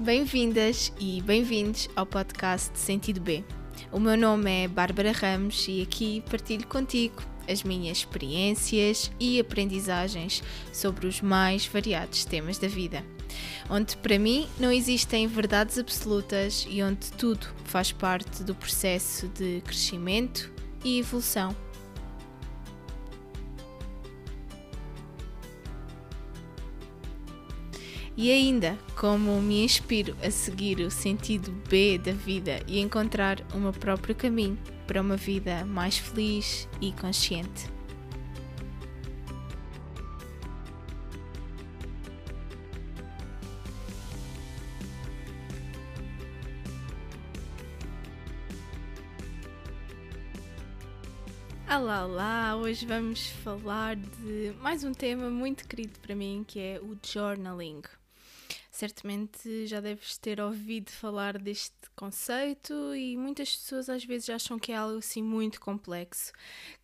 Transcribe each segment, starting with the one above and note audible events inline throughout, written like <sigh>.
Bem-vindas e bem-vindos ao podcast Sentido B. O meu nome é Bárbara Ramos e aqui partilho contigo as minhas experiências e aprendizagens sobre os mais variados temas da vida. Onde para mim não existem verdades absolutas e onde tudo faz parte do processo de crescimento e evolução. E ainda, como me inspiro a seguir o sentido B da vida e encontrar o meu próprio caminho para uma vida mais feliz e consciente. Olá, olá! Hoje vamos falar de mais um tema muito querido para mim que é o journaling. Certamente já deves ter ouvido falar deste conceito e muitas pessoas às vezes acham que é algo assim muito complexo,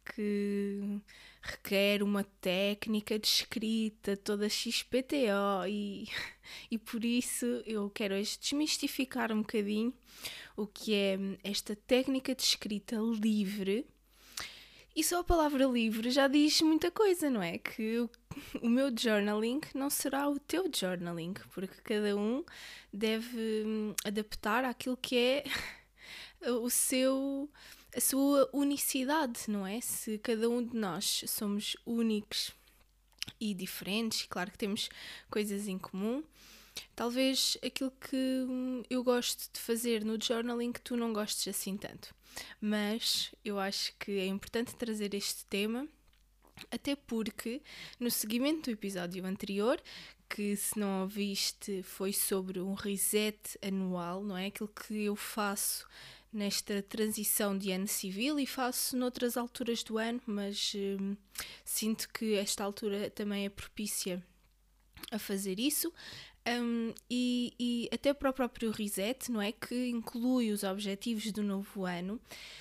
que requer uma técnica de escrita toda XPTO e, <laughs> e por isso eu quero hoje desmistificar um bocadinho o que é esta técnica de escrita livre e só a palavra livre já diz muita coisa, não é? Que <laughs> o, meu journaling não será o teu journaling, porque cada um deve hum, adaptar àquilo que é <laughs> o seu a sua unicidade, não é? Se cada um de nós somos únicos e diferentes, claro que temos coisas em comum, talvez aquilo que hum, eu gosto de fazer no journaling que tu não gostes assim tanto mas eu acho que é importante trazer este tema, até porque no seguimento do episódio anterior, que se não ouviste foi sobre um reset anual, não é? Aquilo que eu faço nesta transição de ano civil e faço noutras alturas do ano, mas hum, sinto que esta altura também é propícia a fazer isso. Um, e, e, até para o próprio reset, não é? Que inclui os objetivos do novo ano.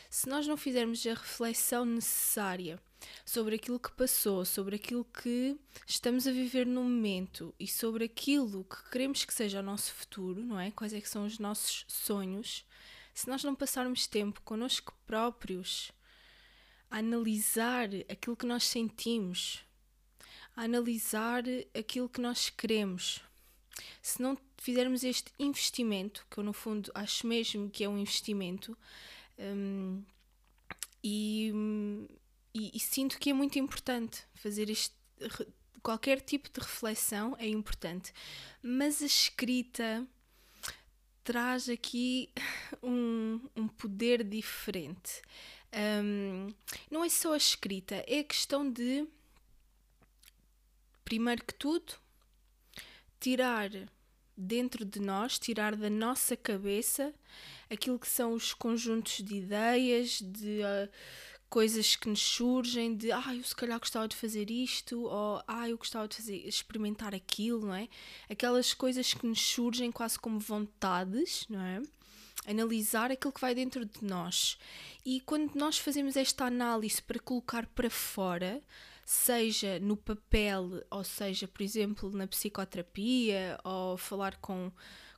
Se nós não fizermos a reflexão necessária sobre aquilo que passou, sobre aquilo que estamos a viver no momento e sobre aquilo que queremos que seja o nosso futuro, não é? Quais é que são os nossos sonhos? Se nós não passarmos tempo connosco próprios a analisar aquilo que nós sentimos, a analisar aquilo que nós queremos, se não fizermos este investimento, que eu no fundo acho mesmo que é um investimento, um, e, e, e, sinto que é muito importante fazer este. Qualquer tipo de reflexão é importante, mas a escrita traz aqui <laughs> um, um poder diferente. Um, não é só a escrita, é a questão de, primeiro que tudo, tirar dentro de nós, tirar da nossa cabeça aquilo que são os conjuntos de ideias, de uh, coisas que nos surgem, de ah, eu se calhar gostava de fazer isto, ou ah, eu gostava de fazer, experimentar aquilo, não é? Aquelas coisas que nos surgem quase como vontades, não é? Analisar aquilo que vai dentro de nós. E quando nós fazemos esta análise para colocar para fora, seja no papel, ou seja, por exemplo, na psicoterapia, ou falar com,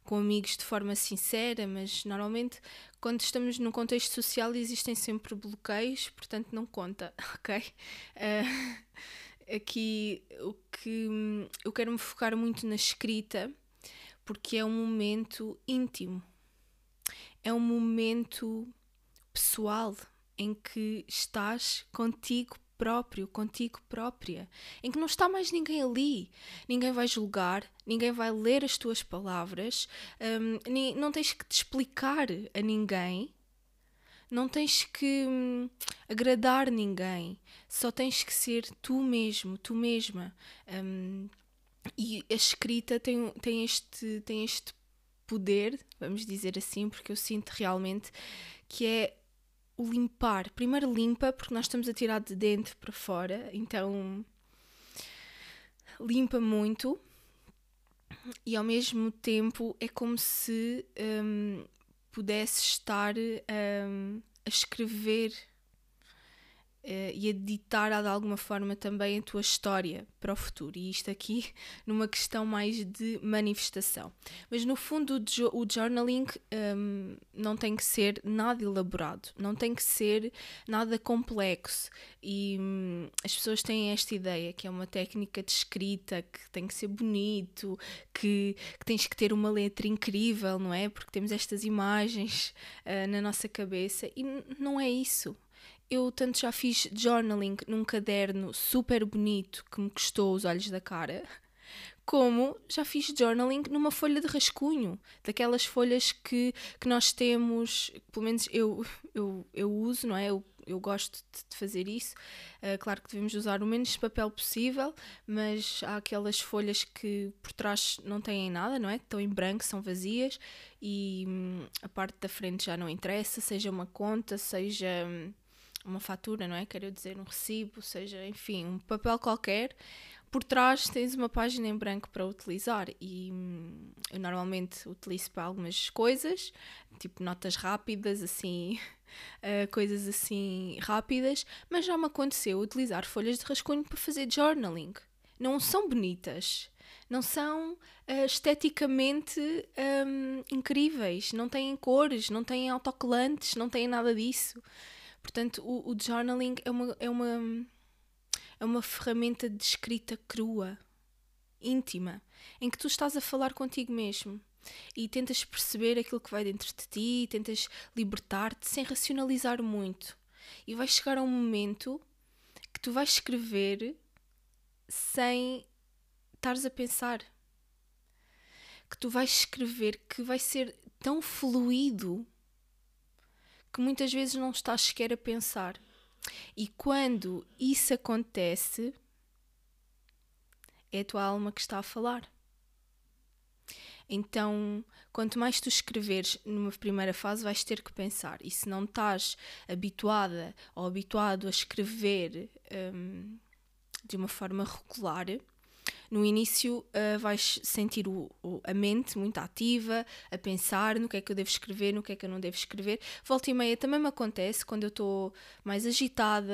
com amigos de forma sincera, mas normalmente quando estamos num contexto social existem sempre bloqueios, portanto não conta, <laughs> ok? Uh, aqui o que eu quero me focar muito na escrita, porque é um momento íntimo, é um momento pessoal em que estás contigo próprio, contigo própria, em que não está mais ninguém ali. Ninguém vai julgar, ninguém vai ler as tuas palavras, um, não tens que te explicar a ninguém, não tens que hum, agradar ninguém, só tens que ser tu mesmo, tu mesma. Um, e a escrita tem, tem, este, tem este poder, vamos dizer assim, porque eu sinto realmente que é o limpar. Primeiro limpa, porque nós estamos a tirar de dentro para fora, então limpa muito e ao mesmo tempo é como se um, pudesse estar um, a escrever uh, e a ditar de alguma forma também a tua história para o futuro. E isto aqui <laughs> numa questão mais de manifestação. Mas no fundo, o, journaling um, não tem que ser nada elaborado, não tem que ser nada complexo. E um, as pessoas têm esta ideia que é uma técnica de escrita, que tem que ser bonito, que, que tens que ter uma letra incrível, não é? Porque temos estas imagens uh, na nossa cabeça e não é isso eu tanto já fiz journaling num caderno super bonito que me custou os olhos da cara, como já fiz journaling numa folha de rascunho, daquelas folhas que, que nós temos, pelo menos eu, eu, eu uso, não é? Eu, eu gosto de fazer isso. Uh, claro que devemos usar o menos papel possível, mas há aquelas folhas que por trás não têm nada, não é? Estão em branco, são vazias e hum, a parte da frente já não interessa, seja uma conta, seja. Hum, uma fatura, não é? Quero dizer, um recibo, seja, enfim, um papel qualquer. Por trás tens uma página em branco para utilizar e hum, eu normalmente utilizo para algumas coisas, tipo notas rápidas, assim, uh, <laughs> coisas assim rápidas, mas já me aconteceu utilizar folhas de rascunho para fazer journaling. Não são bonitas, não são uh, esteticamente um, incríveis, não têm cores, não têm autocolantes, não têm nada disso. Portanto, o, o journaling é uma, é, uma, é uma ferramenta de escrita crua, íntima, em que tu estás a falar contigo mesmo e tentas perceber aquilo que vai dentro de ti, tentas libertar-te sem racionalizar muito. E vai chegar a um momento que tu vais escrever sem estares a pensar. Que tu vais escrever que vai ser tão fluido que muitas vezes não estás sequer a pensar. E quando isso acontece, é a tua alma que está a falar. Então, quanto mais tu escreveres numa primeira fase, vais ter que pensar. E se não estás habituada ou habituado a escrever um, de uma forma regular, no início uh, vais sentir o, o, a mente muito ativa, a pensar no que é que eu devo escrever, no que é que eu não devo escrever. Volta e meia também me acontece quando eu estou mais agitada,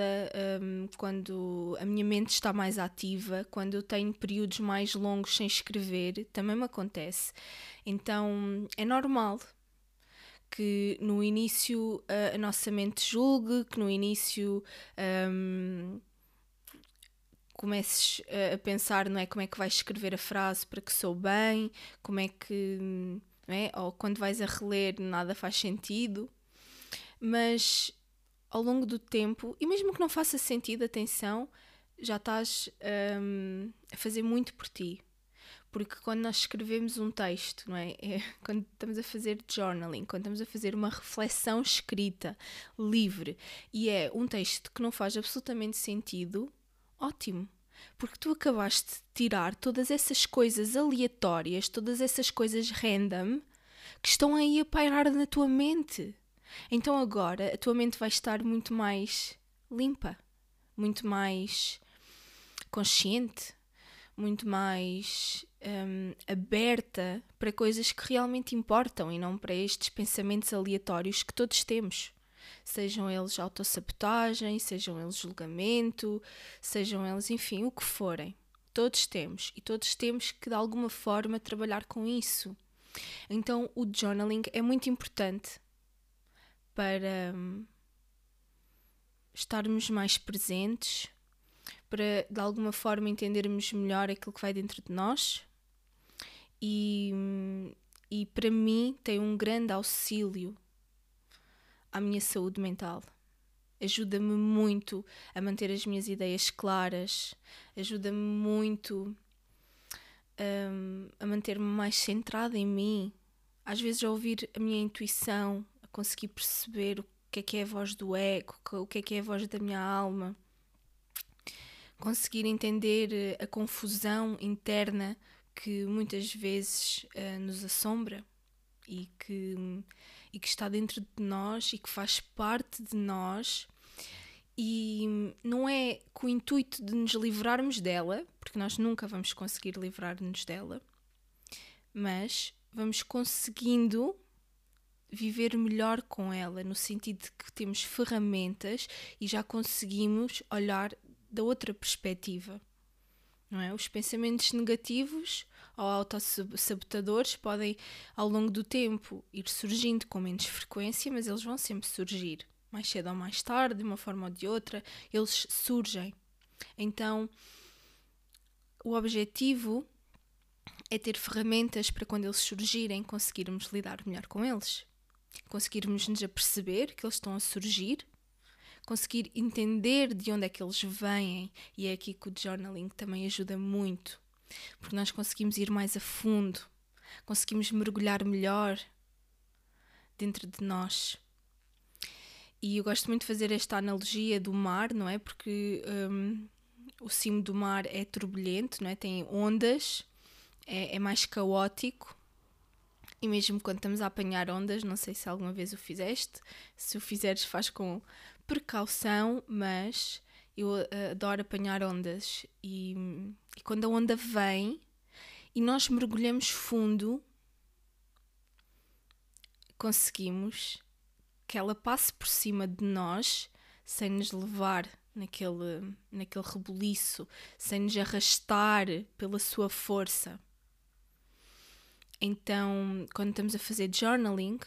um, quando a minha mente está mais ativa, quando eu tenho períodos mais longos sem escrever, também me acontece. Então é normal que no início uh, a nossa mente julgue, que no início. Um, comeces a pensar, não é, como é que vais escrever a frase para que sou bem, como é que, é, ou quando vais a reler nada faz sentido, mas ao longo do tempo, e mesmo que não faça sentido, atenção, já estás um, a fazer muito por ti. Porque quando nós escrevemos um texto, não é? é? <laughs> Quando estamos a fazer journaling, quando estamos a fazer uma reflexão escrita, livre, e é um texto que não faz absolutamente sentido, ótimo. Porque tu acabaste de tirar todas essas coisas aleatórias, todas essas coisas random que estão aí a pairar na tua mente. Então agora a tua mente vai estar muito mais limpa, muito mais consciente, muito mais um, aberta para coisas que realmente importam e não para estes pensamentos aleatórios que todos temos sejam eles autossabotagem, sejam eles julgamento, sejam eles, enfim, o que forem. Todos temos e todos temos que de alguma forma trabalhar com isso. Então o journaling é muito importante para hum, estarmos mais presentes, para de alguma forma entendermos melhor aquilo que vai dentro de nós e, hum, e para mim tem um grande auxílio à minha saúde mental. Ajuda-me muito a manter as minhas ideias claras, ajuda-me muito um, a manter-me mais centrada em mim. Às vezes, a ouvir a minha intuição, a conseguir perceber o que é que é a voz do ego, o que é que é a voz da minha alma, conseguir entender eh, a confusão interna que muitas vezes uh, nos assombra e que e que está dentro de nós e que faz parte de nós e não é com o intuito de nos livrarmos dela, porque nós nunca vamos conseguir livrar-nos dela, mas vamos conseguindo viver melhor com ela, no sentido de que temos ferramentas e já conseguimos olhar da outra perspectiva. Não é? Os pensamentos negativos ou autossabotadores podem, ao longo do tempo, ir surgindo com menos frequência, mas eles vão sempre surgir. Mais cedo ou mais tarde, de uma forma ou de outra, eles surgem. Então, o objetivo é ter ferramentas para quando eles surgirem conseguirmos lidar melhor com eles, conseguirmos nos aperceber que eles estão a surgir, conseguir entender de onde é que eles vêm, e é aqui que o journaling também ajuda muito, porque nós conseguimos ir mais a fundo, conseguimos mergulhar melhor dentro de nós. E eu gosto muito de fazer esta analogia do mar, não é? Porque um, o cimo do mar é turbulento, não é? Tem ondas é, é mais caótico. E mesmo quando estamos a apanhar ondas, não sei se alguma vez o fizeste, se o fizeres, faz com precaução, mas eu uh, adoro apanhar ondas. E, e quando a onda vem e nós mergulhamos fundo, conseguimos que ela passe por cima de nós sem nos levar naquele, naquele rebuliço, sem nos arrastar pela sua força. Então, quando estamos a fazer journaling,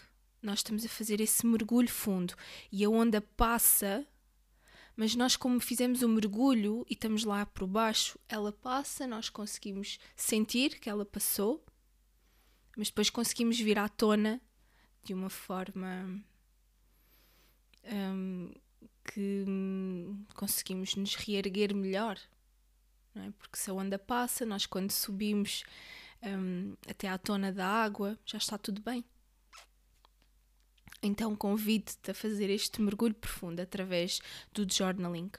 nós estamos a fazer esse mergulho fundo e a onda passa, mas nós, como fizemos o mergulho e estamos lá por baixo, ela passa, nós conseguimos sentir que ela passou, mas depois conseguimos vir à tona de uma forma um, que conseguimos nos reerguer melhor. É? Porque se a onda passa, nós quando subimos um, até à tona da água, já está tudo bem. Então convido-te a fazer este mergulho profundo através do journaling.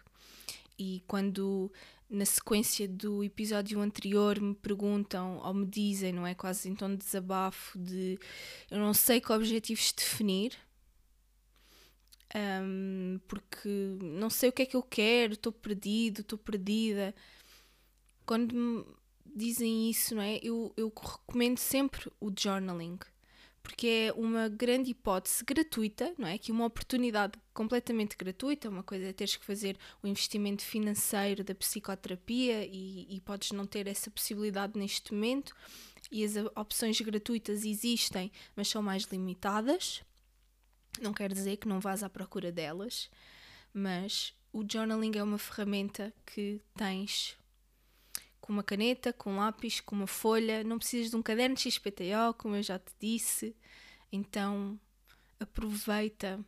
E quando na sequência do episódio anterior me perguntam ou me dizem, não é? Quase em tom de desabafo, de eu não sei que objetivos definir, um, porque não sei o que é que eu quero, estou perdido, estou perdida. Quando me dizem isso, não é? Eu, eu recomendo sempre o journaling, porque é uma grande hipótese gratuita, não é? Que uma oportunidade completamente gratuita, uma coisa é teres que fazer o investimento financeiro da psicoterapia e, e podes não ter essa possibilidade neste momento, e as opções gratuitas existem, mas são mais limitadas. Não quer dizer que não vás à procura delas, mas o journaling é uma ferramenta que tens com uma caneta, com um lápis, com uma folha. Não precisas de um caderno de XPTO, como eu já te disse. Então aproveita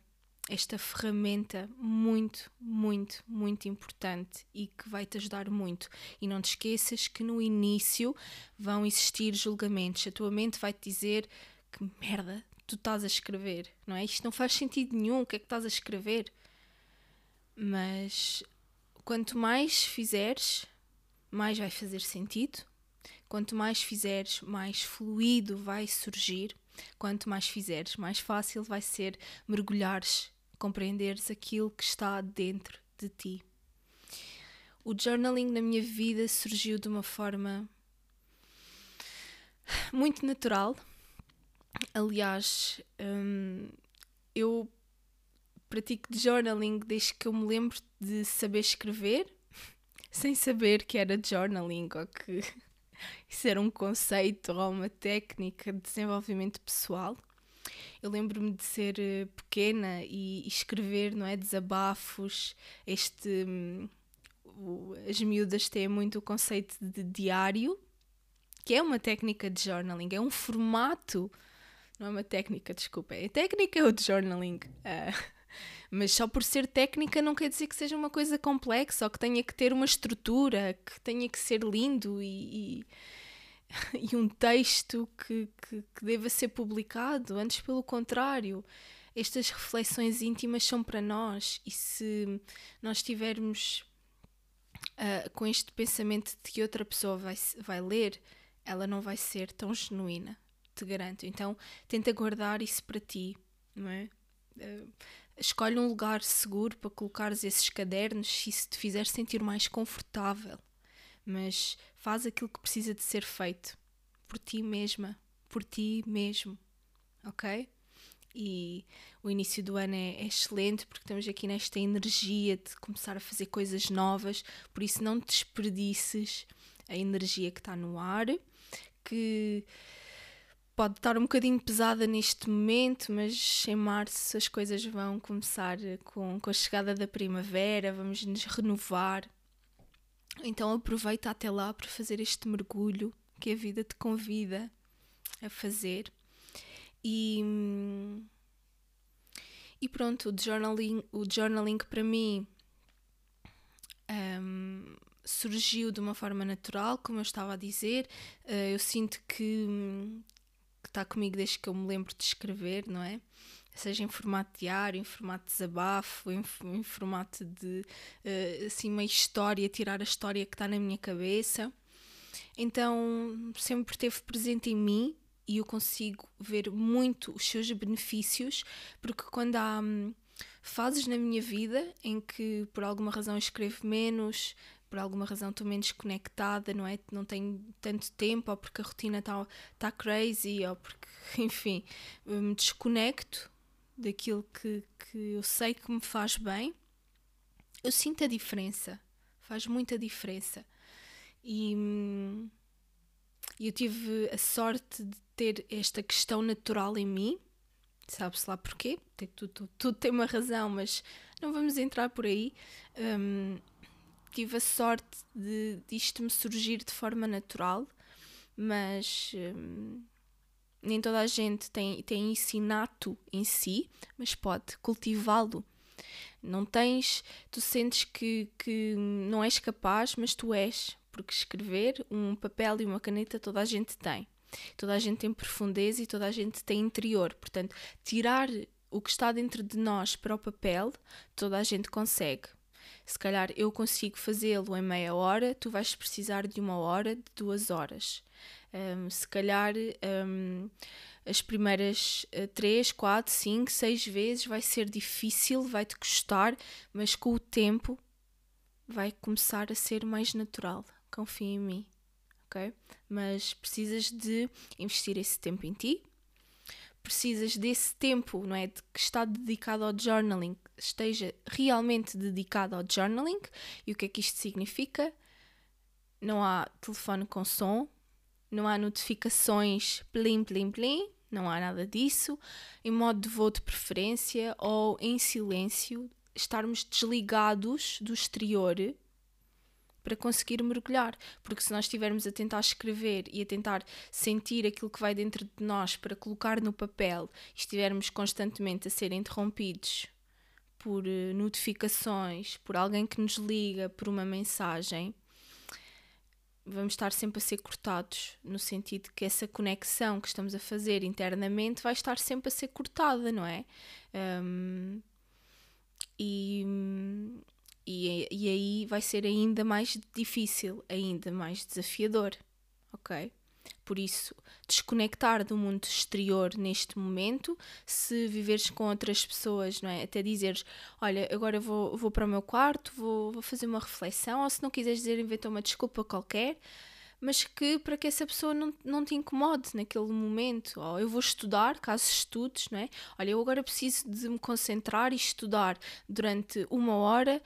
esta ferramenta muito, muito, muito importante e que vai te ajudar muito. E não te esqueças que no início vão existir julgamentos. A tua mente vai te dizer que merda tu estás a escrever, não é? Isto não faz sentido nenhum, o que é que estás a escrever? Mas quanto mais fizeres, mais vai fazer sentido. Quanto mais fizeres, mais fluido vai surgir. Quanto mais fizeres, mais fácil vai ser mergulhares, compreenderes aquilo que está dentro de ti. O journaling na minha vida surgiu de uma forma muito natural. Aliás, hum, eu pratico journaling desde que eu me lembro de saber escrever sem saber que era journaling ou que <laughs> isso era um conceito ou uma técnica de desenvolvimento pessoal. Eu lembro-me de ser eh, pequena e escrever, não é, desabafos. Este hum, as miúdas têm muito o conceito de diário, que é uma técnica de journaling, é um formato, não é uma técnica, desculpa, é a técnica de journaling. Uh, <laughs> mas só por ser técnica não quer dizer que seja uma coisa complexa ou que tenha que ter uma estrutura, que tenha que ser lindo e, e, <laughs> e um texto que, que, que deva ser publicado. Antes, pelo contrário, estas reflexões íntimas são para nós e se nós estivermos uh, com este pensamento de que outra pessoa vai, vai ler, ela não vai ser tão genuína, te garanto. Então, tenta guardar isso para ti, não é? Uh, Escolhe um lugar seguro para colocares esses cadernos se isso te fizer sentir mais confortável. Mas faz aquilo que precisa de ser feito. Por ti mesma. Por ti mesmo. Ok? e o início do ano é, é, excelente porque estamos aqui nesta energia de começar a fazer coisas novas, por isso não desperdices a energia que está no ar, que pode estar um bocadinho pesada neste momento, mas em março as coisas vão começar com, com a chegada da primavera, vamos nos renovar. Então aproveita até lá para fazer este mergulho que a vida te convida a fazer. E, e pronto, o journaling, o journaling para mim um, surgiu de uma forma natural, como eu estava a dizer. Uh, eu sinto que, está comigo desde que eu me lembro de escrever, não é? Seja em formato diário, em formato de desabafo, em, em formato de uh, assim uma história, tirar a história que está na minha cabeça. Então sempre esteve presente em mim e eu consigo ver muito os seus benefícios, porque quando há hum, fases na minha vida em que por alguma razão escrevo menos, por alguma razão estou menos conectada, não é? Não tenho tanto tempo, ou porque a rotina está tá crazy, ou porque, <laughs> enfim, me desconecto daquilo que, que eu sei que me faz bem, eu sinto a diferença, faz muita diferença. E hum, eu tive a sorte de ter esta questão natural em mim, sabe-se lá porquê, tudo, tudo, tudo, tem uma razão, mas não vamos entrar por aí. Um, tive a sorte de, isto me surgir de forma natural, mas um, nem toda a gente tem, tem isso inato em si, mas pode cultivá-lo. Não tens, tu sentes que, que não és capaz, mas tu és, porque escrever, um papel e uma caneta toda a gente tem. Toda a gente tem profundeza e toda a gente tem interior. Portanto, tirar o que está dentro de nós para o papel, toda a gente consegue. Se calhar eu consigo fazê-lo em meia hora, tu vais precisar de uma hora, de duas horas. Um, se calhar um, as primeiras uh, três, quatro, cinco, seis vezes vai ser difícil, vai-te custar, mas com o tempo vai começar a ser mais natural. Confia em mim ok? Mas precisas de investir esse tempo em ti, precisas desse tempo, não é? De que está dedicado ao journaling, esteja realmente dedicado ao journaling. E o que é que isto significa? Não há telefone com som, não há notificações plim, plim, plim, não há nada disso. Em modo de voo de preferência ou em silêncio, estarmos desligados do exterior para conseguir mergulhar. Porque se nós estivermos a tentar escrever e a tentar sentir aquilo que vai dentro de nós para colocar no papel estivermos constantemente a ser interrompidos por uh, notificações, por alguém que nos liga, por uma mensagem, vamos estar sempre a ser cortados, no sentido que essa conexão que estamos a fazer internamente vai estar sempre a ser cortada, não é? Um, e, e, aí vai ser ainda mais difícil, ainda mais desafiador, ok? Por isso, desconectar do mundo exterior neste momento, se viveres com outras pessoas, não é? Até dizeres, olha, agora vou, vou para o meu quarto, vou, vou fazer uma reflexão, ou se não quiseres dizer, inventa uma desculpa qualquer, mas que para que essa pessoa não, não te incomode naquele momento. Ou eu vou estudar, caso estudes, não é? Olha, eu agora preciso de me concentrar e estudar durante uma hora,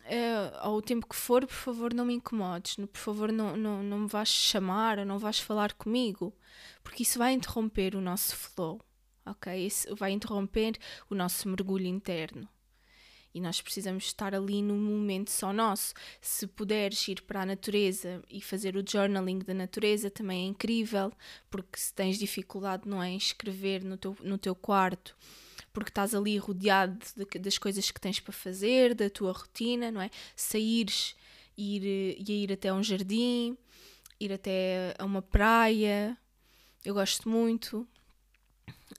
uh, ou o tempo que for, por favor não me incomodes, por favor não, não, não me vais chamar ou não vais falar comigo, porque isso vai interromper o nosso flow, ok? Isso vai interromper o nosso mergulho interno e nós precisamos estar ali num momento só nosso. Se puderes ir para a natureza e fazer o journaling da natureza também é incrível, porque se tens dificuldade não é em escrever no teu, no teu quarto, porque estás ali rodeado de, das coisas que tens para fazer, da tua rotina, não é? Saíres ir, e ir até um jardim, ir até a uma praia, eu gosto muito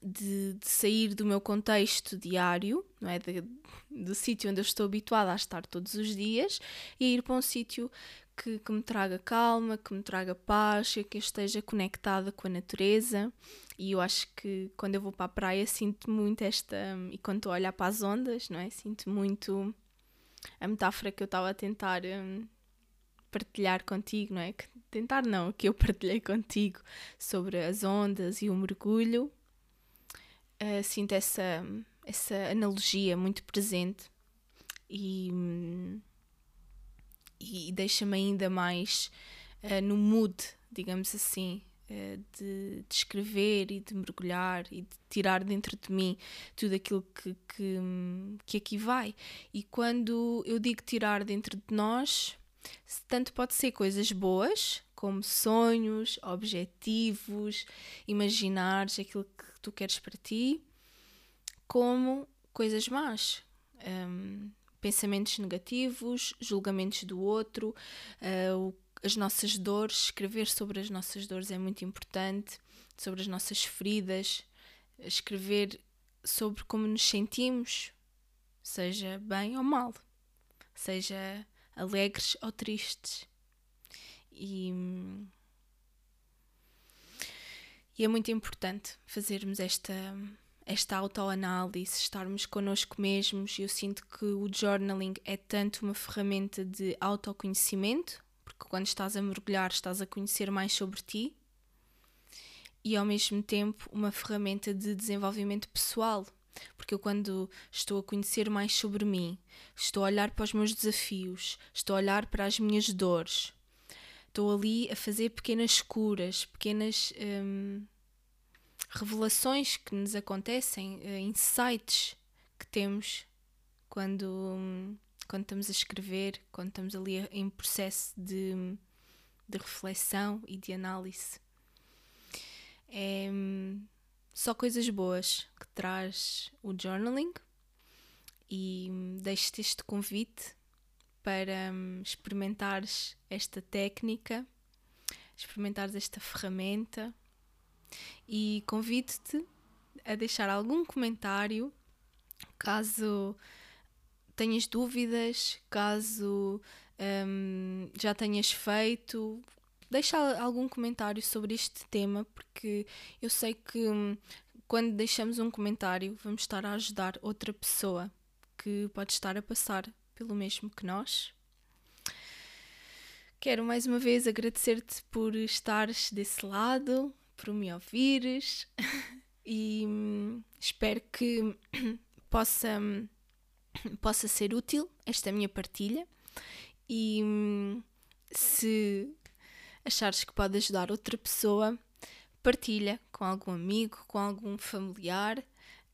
de, de, sair do meu contexto diário, não é? De, do sítio onde eu estou habituada a estar todos os dias e ir para um sítio que, que, me traga calma, que me traga paz, que eu esteja conectada com a natureza. E eu acho que quando eu vou para a praia sinto muito esta. E quando estou a olhar para as ondas, não é? Sinto muito a metáfora que eu estava a tentar um, partilhar contigo, não é? Que, tentar não, que eu <laughs> partilhei contigo sobre as ondas e o mergulho uh, sinto essa, essa analogia muito presente e, e deixa-me ainda mais uh, no mood, digamos assim, uh, de, de, escrever e de mergulhar e de tirar dentro de mim tudo aquilo que, que, que aqui vai. E quando eu digo tirar dentro de nós, tanto pode ser coisas boas, como sonhos, objetivos, imaginares aquilo que tu queres para ti, como coisas más. Um, pensamentos negativos, julgamentos do outro, uh, as nossas dores, escrever sobre as nossas dores é muito importante, sobre as nossas feridas, escrever sobre como nos sentimos, seja bem ou mal, seja alegres ou tristes. E, e é muito importante fazermos esta, esta autoanálise, estarmos connosco mesmos. Eu sinto que o journaling é tanto uma ferramenta de autoconhecimento, porque quando estás a mergulhar, estás a conhecer mais sobre ti, e ao mesmo tempo uma ferramenta de desenvolvimento pessoal, porque eu, quando estou a conhecer mais sobre mim, estou a olhar para os meus desafios, estou a olhar para as minhas dores, estou ali a fazer pequenas curas, pequenas hum, revelações que nos acontecem, uh, insights que temos quando, hum, quando estamos a escrever, quando estamos ali em processo de, de reflexão e de análise. É, hum, só coisas boas que traz o journaling e deixo-te este convite para hum, experimentares esta técnica, experimentares esta ferramenta. E convido-te a deixar algum comentário caso tenhas dúvidas, caso um, já tenhas feito, deixa algum comentário sobre este tema, porque eu sei que hum, quando deixamos um comentário, vamos estar a ajudar outra pessoa que pode estar a passar pelo mesmo que nós. Quero mais uma vez agradecer-te por estares desse lado, por me ouvires <laughs> e hum, espero que <clears throat> possa, hum, possa ser útil esta minha partilha e se achares que pode ajudar outra pessoa, partilha com algum amigo, com algum familiar.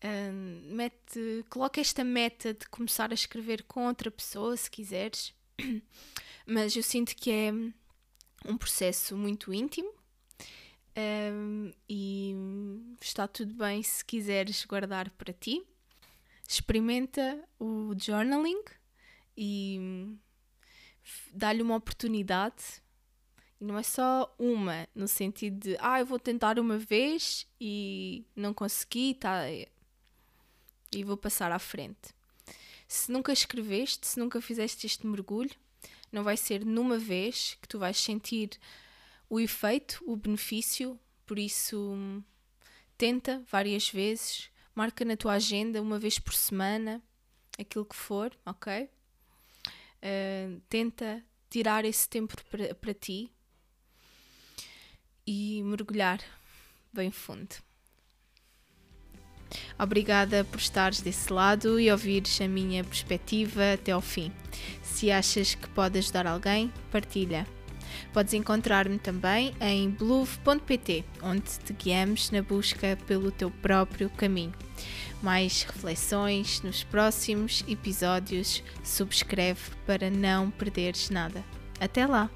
Mete, coloca esta meta de começar a escrever com outra pessoa, se quiseres. <clears throat> Mas eu sinto que é um processo muito íntimo um, e está tudo bem se quiseres guardar para ti. Experimenta o journaling e dá-lhe uma oportunidade e não é só uma, no sentido de, ah, eu vou tentar uma vez e não consegui, tá, e vou passar à frente. Se nunca escreveste, se nunca fizeste este mergulho, não vai ser numa vez que tu vais sentir o efeito, o benefício, por isso tenta várias vezes, marca na tua agenda uma vez por semana, aquilo que for, ok? Uh, tenta tirar esse tempo para ti, e mergulhar bem fundo. Obrigada por estares desse lado e ouvires a minha perspectiva até ao fim. Se achas que pode ajudar alguém, partilha. Podes encontrar-me também em bluv.pt, onde te guiamos na busca pelo teu próprio caminho. Mais reflexões nos próximos episódios. Subscreve para não perderes nada. Até lá!